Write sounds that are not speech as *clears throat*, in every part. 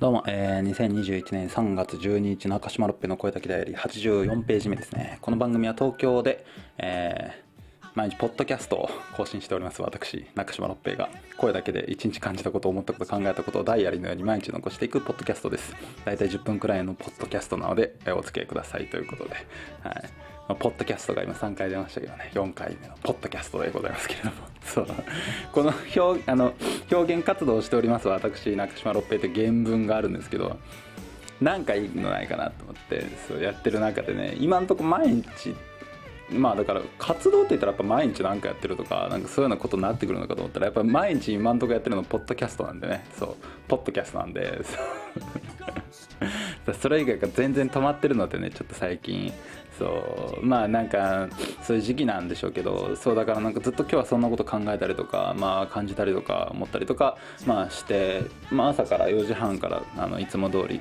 どうも、えー、2021年3月12日中島ロッペの声だけだより84ページ目ですね。この番組は東京で、えー、毎日ポッドキャストを更新しております。私中島ロッペが声だけで一日感じたこと思ったこと考えたことをダイアリーのように毎日残していくポッドキャストです。大体10分くらいのポッドキャストなので、お付き合いください。ということで、はい。まあ、ポッドキャストが今3回出ましたけどね。4回目のポッドキャストでございますけれども。*laughs* そう。この表あの表現活動をしております。私中島六平という原文があるんですけどなんかいいのないかなと思ってそうやってる中でね今んとこ毎日まあだから活動って言ったらやっぱ毎日なんかやってるとかなんかそういうようなことになってくるのかと思ったらやっぱ毎日今んとこやってるのポッドキャストなんでね。そう。ポッドキャストなんで。そ *laughs* れ以外が全然止まってるのでねちょっと最近。そう。まあなんかそういう時期なんでしょうけどそうだからなんかずっと今日はそんなこと考えたりとかまあ感じたりとか思ったりとかまあして、まあ、朝から4時半からあのいつも通り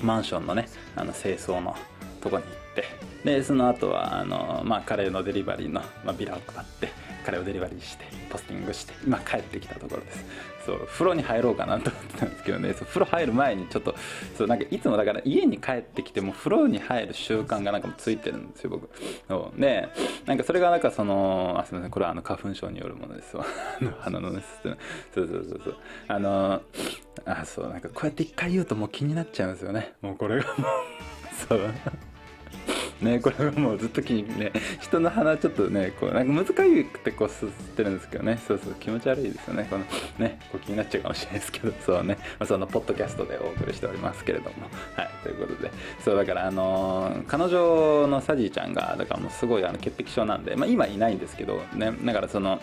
マンションのねあの清掃のとこに行ってでその後はあのまあカレーのデリバリーの、まあ、ビラを配ってカレーをデリバリーしてポスティングして今帰ってきたところです。そう風呂に入ろうかなと思ってたんですけどね。そう風呂入る前にちょっとそうなんかいつもだから家に帰ってきても風呂に入る習慣がなんかもうついてるんですよ僕。そうでなんかそれがなんかそのあすみませんこれはあの花粉症によるものですわ。*laughs* 鼻のねそうそうそうそう。あのあそうなんかこうやって一回言うともう気になっちゃうんですよね。もうこれがもう。そう。ねこれはもうずっと気にね人の鼻ちょっとねこうなんか難しくてこうすってるんですけどね。そうそう気持ち悪いですよね。このねこう気になっちゃうかもしれないですけど。*laughs* そうね、そのポッドキャストでお送りしておりますけれども。はい。ということで。そうだからあのー彼女のサジーちゃんがだからもうすごいあの潔癖症なんでまあ今いないんですけどね。だからその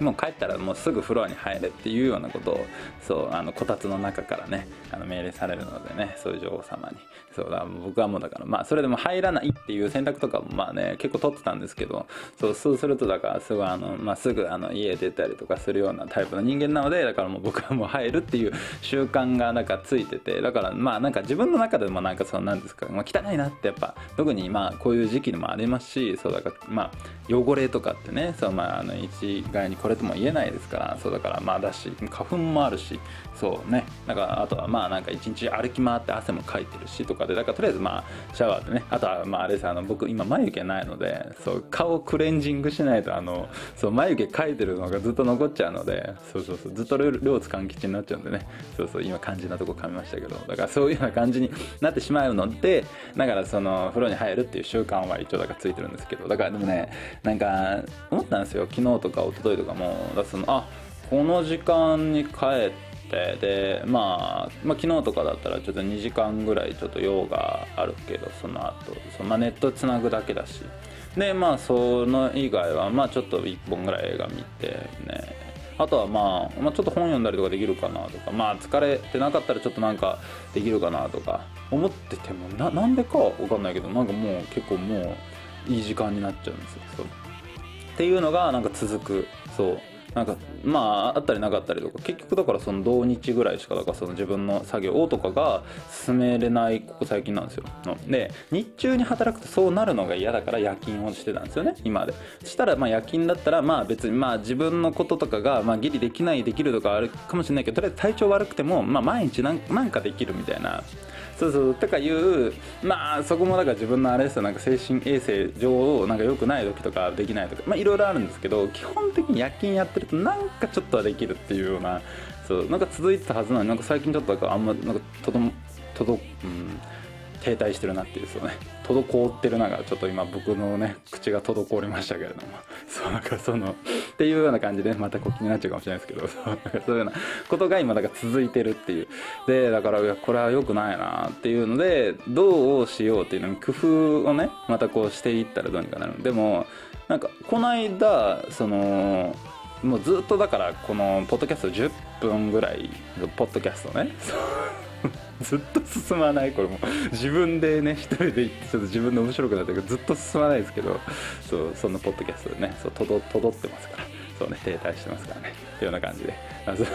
もう帰ったらもうすぐ風呂に入れっていうようなことをそうあのこたつの中からねあの命令されるのでねそういう女王様に。そうだ僕はもうだからまあそれでも入らないっていう選択とかもまあね結構取ってたんですけどそうそうするとだからすごいあの、まあ、すぐあの家出たりとかするようなタイプの人間なのでだからもう僕はもう入るっていう習慣がなんかついててだからまあなんか自分の中でもなんかそのなんですか、まあ、汚いなってやっぱ特にまあこういう時期でもありますしそうだからまあ汚れとかってねそうまああの一概にこれとも言えないですからそうだからまあだし花粉もあるしそうね。だかあとはまあなんか一日歩き回って汗もかいてるしとかでだからとりあえずまあシャワーでねあとはまああれですあの僕今眉毛ないのでそう顔クレンジングしないとあのそう眉毛かいてるのがずっと残っちゃうのでそうそうそうずっと両両津勘吉になっちゃうんでね。そうそう今肝心なとこ噛みましたけどだからそういうような感じになってしまうのでだからその風呂に入るっていう習慣は一応だからついてるんですけどだからでもねなんか思ったんですよ。昨日とか一昨日とかもだそのあこの時間に帰ってで、まあ、まあ昨日とかだったらちょっと2時間ぐらいちょっと用があるけどその後そのまあネットつなぐだけだし。でまあその以外はまあちょっと1本ぐらい映画見てね。あとはまあ、まあ、ちょっと本読んだりとかできるかなとか。まあ疲れてなかったらちょっとなんかできるかなとか。思っててもななんでかは分かんないけどなんかもう結構もういい時間になっちゃうんですよっていうのがなんか続く。そう。なんかまああったりなかったりとか。結局だからその同日ぐらいしかだからその自分の作業をとかが進めれないここ最近なんですよ。で日中に働くとそうなるのが嫌だから夜勤をしてたんですよね今までしたらまあ夜勤だったらまあ別にまあ自分のこととかがまあギリできないできるとかあるかもしれないけどとりあえず体調悪くてもまあ毎日なんなんかできるみたいなそうそうとかいうまあそこもだから自分のあれですよなんか精神衛生上なんか良くない時とかできないとかまあいろいろあるんですけど基本的に夜勤やってるとなんかちょっとはできるっていうようなそうなんか続いてたはずなのになんか最近ちょっとだかあんまなんかとどとどうん停滞してるなっていうそうね。滞ってるながちょっと今僕のね口が滞りましたけれども。そうなんかそのっていうような感じでまたこう気になっちゃうかもしれないですけど。そういうようなことが今だから続いてるっていう。でだからいやこれは良くないなっていうのでどうしようっていうのに工夫をねまたこうしていったらどうにかなる。でもなんかこの間そのもうずっとだからこのポッドキャスト10分ぐらいのポッドキャストね。ずっと進まない。これも自分でね一人で言ってちょっと自分で面白くなってるけどずっと進まないですけどそうそんなポッドキャストでねそうとどとどってますから。そうね停滞してますからね。っていうような感じで。だからそだか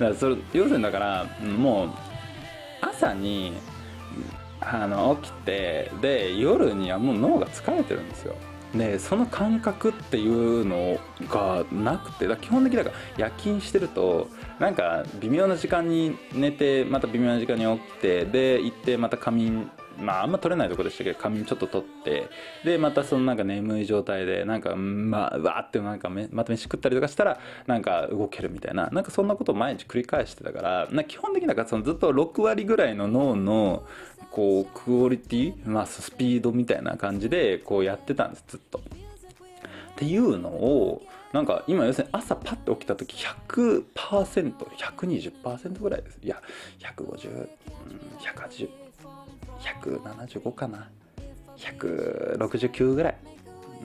らそれ要するにだからもう朝にあの起きてで夜にはもう脳が疲れてるんですよ。でその感覚っていうのがなくてだ基本的だから夜勤してるとなんか微妙な時間に寝てまた微妙な時間に起きてで行ってまた仮眠まああんま取れないとこでしたけど仮眠ちょっと取ってでまたそのなんか眠い状態でなんかまあわーってなんかめまた飯食ったりとかしたらなんか動けるみたいななんかそんなことを毎日繰り返してたからな基本的になんかそのずっと6割ぐらいの脳のこうクオリティ、まあ、スピードみたいな感じでこうやってたんですずっと。っていうのをなんか今要するに朝パッと起きた時 100%120% ぐらいです。いや150180175かな。169ぐらい。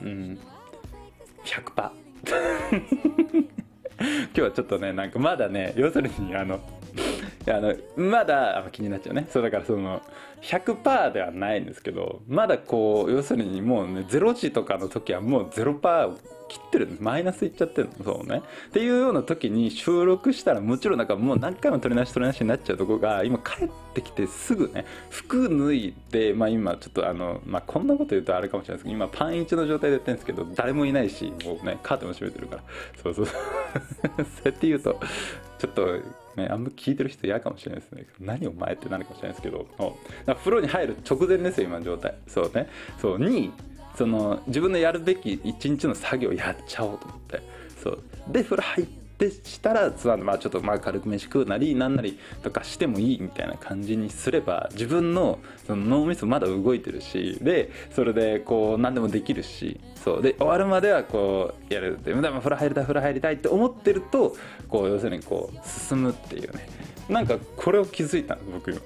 うん。100% *laughs* 今日はちょっとねなんかまだね要するにあのあのまだ気になっちゃうね。そうだからその100%ではないんですけどまだこう要するにもうね0時とかの時はもう0%切ってるんですマイナスいっちゃってるの？そうね。っていうような時に収録したらもちろんなんかもう何回も取り直し取り直しになっちゃうとこが今帰ってきてすぐね服脱いでまあ今ちょっとあのまあこんなこと言うとあれかもしれないですけど今パン1の状態でやってるんですけど誰もいないしもうねカーテンも閉めてるから。そうそう。そ *laughs* うそうやって言うとちょっとね、あんま聞いてる人嫌かもしれないですね。何お前ってなるかもしれないですけど、風呂に入る直前ですよ、今の状態。そうね。そう、に、その自分のやるべき一日の作業やっちゃおうと思って。そう。で風呂入ってしたらつまちょっとまあ軽く飯食うなりなんなりとかしてもいいみたいな感じにすれば自分のその脳みそまだ動いてるしでそれでこう何でもできるしそう。で終わるまではこうやる。でも風呂入りたい風呂入りたいって思ってるとこう要するにこう進むっていうね。なんかこれを気づいたの僕今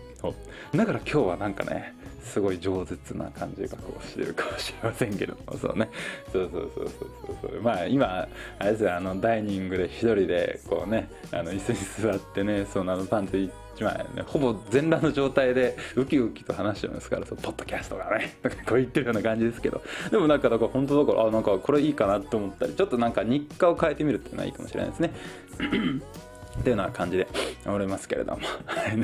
だから今日はなんかねすごい饒舌な感じがこうしてるかもしれませんけども。そうね。そうそうそうそうそうまあ今あれですよ。あのダイニングで一人でこうねあの椅子に座ってねそのあのパンツ一枚ねほぼ全裸の状態でウキウキと話してますからそうポッドキャストがねこう言ってるような感じですけど。でもなんかだから本当だからあなんかこれいいかなと思ったりちょっとなんか日課を変えてみるっていうのはいいかもしれないですね。っていうような感じでおりますけれども。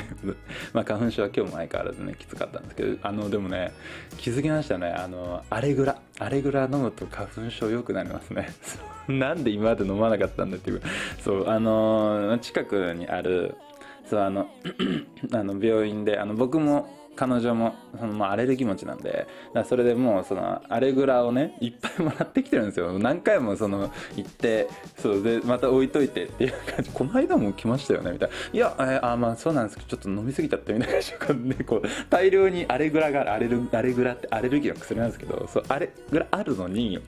*laughs* まあ花粉症は今日も相変わらずねきつかったんですけど。あのでもね気づきましたね。あのアレグラアレグラ飲むと花粉症良くなりますね。*laughs* なんで今まで飲まなかったんだっていう。そうあの近くにあるそうあの *clears throat* あの病院であの僕も彼女もそのまあアレルギー持ちなんでだそれでもうそのアレグラをねいっぱいもらってきてるんですよ。何回もその行ってそうでまた置いといてっていう感じ。この間も来ましたよねみたいな。いや、え、あまあそうなんですけどちょっと飲みすぎちゃったみたいな感じ。でこう大量にアレグラがアレルアレグラってアレルギーの薬なんですけどそうアレグラあるのに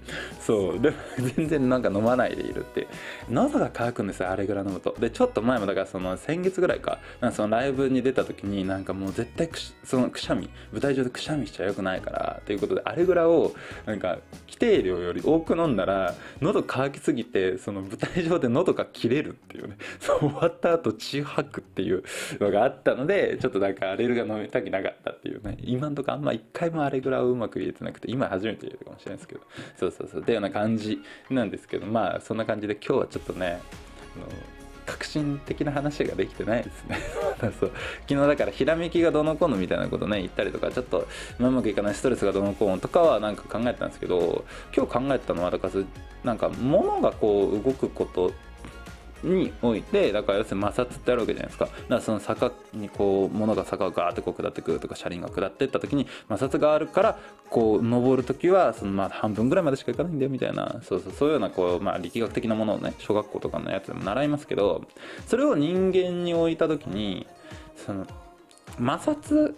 そうでも全然なんか飲まないでいるって。喉が渇くんですよアレグラ飲むと。でちょっと前もだからその先月ぐらいかなんかそのライブに出た時になんかもう絶対くしそのくしゃみ舞台上でくしゃみしちゃよくないからということであれぐらをなんか規定量より多く飲んだら喉乾きすぎてその舞台上で喉が切れるっていうね *laughs* そう終わった後血吐くっていうのがあったのでちょっとなんかアレルが飲みたくなかったっていうね今んとこあんま一回もアレグラをうまく入れてなくて今初めて入れるかもしれないですけどそうそうそう。っていうような感じなんですけどまあそんな感じで今日はちょっとねあの革新的な話ができてないですね。*laughs* そう。昨日だからひらめきがどのこうのみたいなことね言ったりとかちょっとうまくいかないストレスがどのこうのとかはなんか考えたんですけど今日考えたのはだからなんか物がこう動くことにおいてだから要するに摩擦ってあるわけじゃないですか。だからその坂にこう物が坂をガーってこう下ってくるとか車輪が下ってった時に摩擦があるからこう登る時はそのまあ半分ぐらいまでしか行かないんだよみたいな。そうそうそういうようなこう、まあ、力学的なものをね小学校とかのやつでも習いますけどそれを人間に置いた時にその摩擦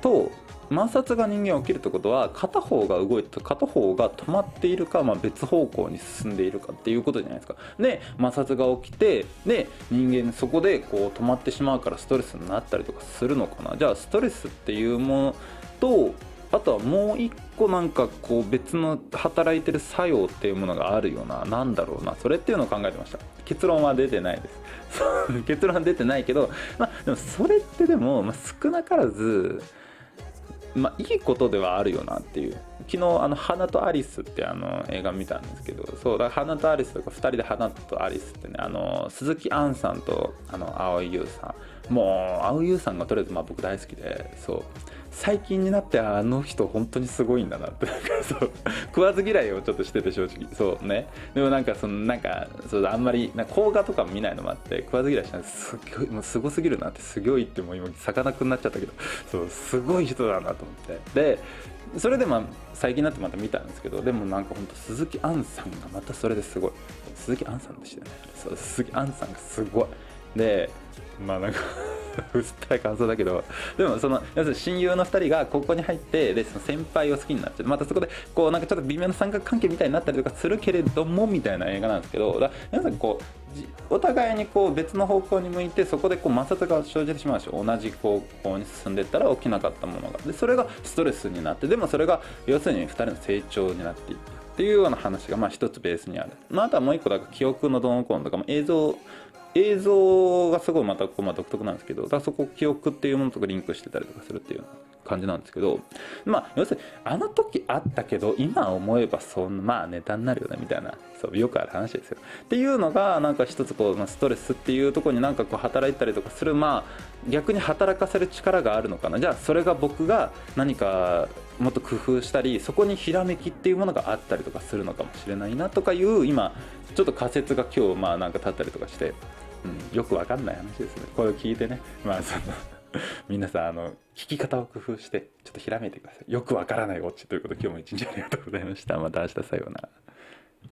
と摩擦が人間起きるってことは片方が動いて片方が止まっているか、まあ、別方向に進んでいるかっていうことじゃないですか。で摩擦が起きてで人間そこでこう止まってしまうからストレスになったりとかするのかな。じゃあストレスっていうものとあとはもう一個なんかこう別の働いてる作用っていうものがあるような何だろうな。それっていうのを考えてました。結論は出てないです。*laughs* 結論は出てないけどまあでもそれってでも、少なからずまあ、いいことではあるよなっていう。昨日あの花とアリスってあの映画見たんですけどそうだ花とアリスとか2人で花とアリスってねあの鈴木杏さんとあの蒼井優さん。もう蒼井優さんがとりあえずまあ僕大好きでそう。最近になってあの人本当にすごいんだなってなんかそう食わず嫌いをちょっとしてて正直そうね。でもなんかそのなんかそうあんまりな邦画とかも見ないのもあって食わず嫌いしたんですごいもうすごすぎるなってすごいってもう今さかなクンになっちゃったけどそうすごい人だなと思って。でそれでまあ最近になってまた見たんですけどでもなんか本当鈴木杏さんがまたそれですごい。鈴木杏さんでしたよね。そう鈴木杏さんがすごい。でまあなんか *laughs* 薄っぺらい感想だけどでもその要するに親友の2人が高校に入ってでその先輩を好きになっちゃう。またそこでこうなんかちょっと微妙な三角関係みたいになったりとかするけれどもみたいな映画なんですけどだ皆さんこうお互いにこう別の方向に向いてそこでこう摩擦が生じてしまうし同じ方向に進んでったら起きなかったものが。でそれがストレスになってでもそれが要するに2人の成長になっていってっていうような話がまあ一つベースにある、まあ、あとはもう一個だか記憶のどうのこうのとかも映像映像がすごいまたこうまあ独特なんですけどだそこ記憶っていうものとかリンクしてたりとかするっていう感じなんですけどまあ要するにあの時あったけど今思えばそんなまあネタになるよねみたいなそうよくある話ですよ。っていうのがなんか一つこう、まあ、ストレスっていうところになんかこう働いたりとかするまあ逆に働かせる力があるのかな。じゃあそれが僕が何かもっと工夫したりそこにひらめきっていうものがあったりとかするのかもしれないなとかいう今ちょっと仮説が今日まあなんか立ったりとかしてうん、よくわかんない話ですね。これを聞いてね。まあその *laughs* 皆さんあの聞き方を工夫してちょっとひらめいてください。よくわからないオチということで今日も一日ありがとうございました。また明日さようなら。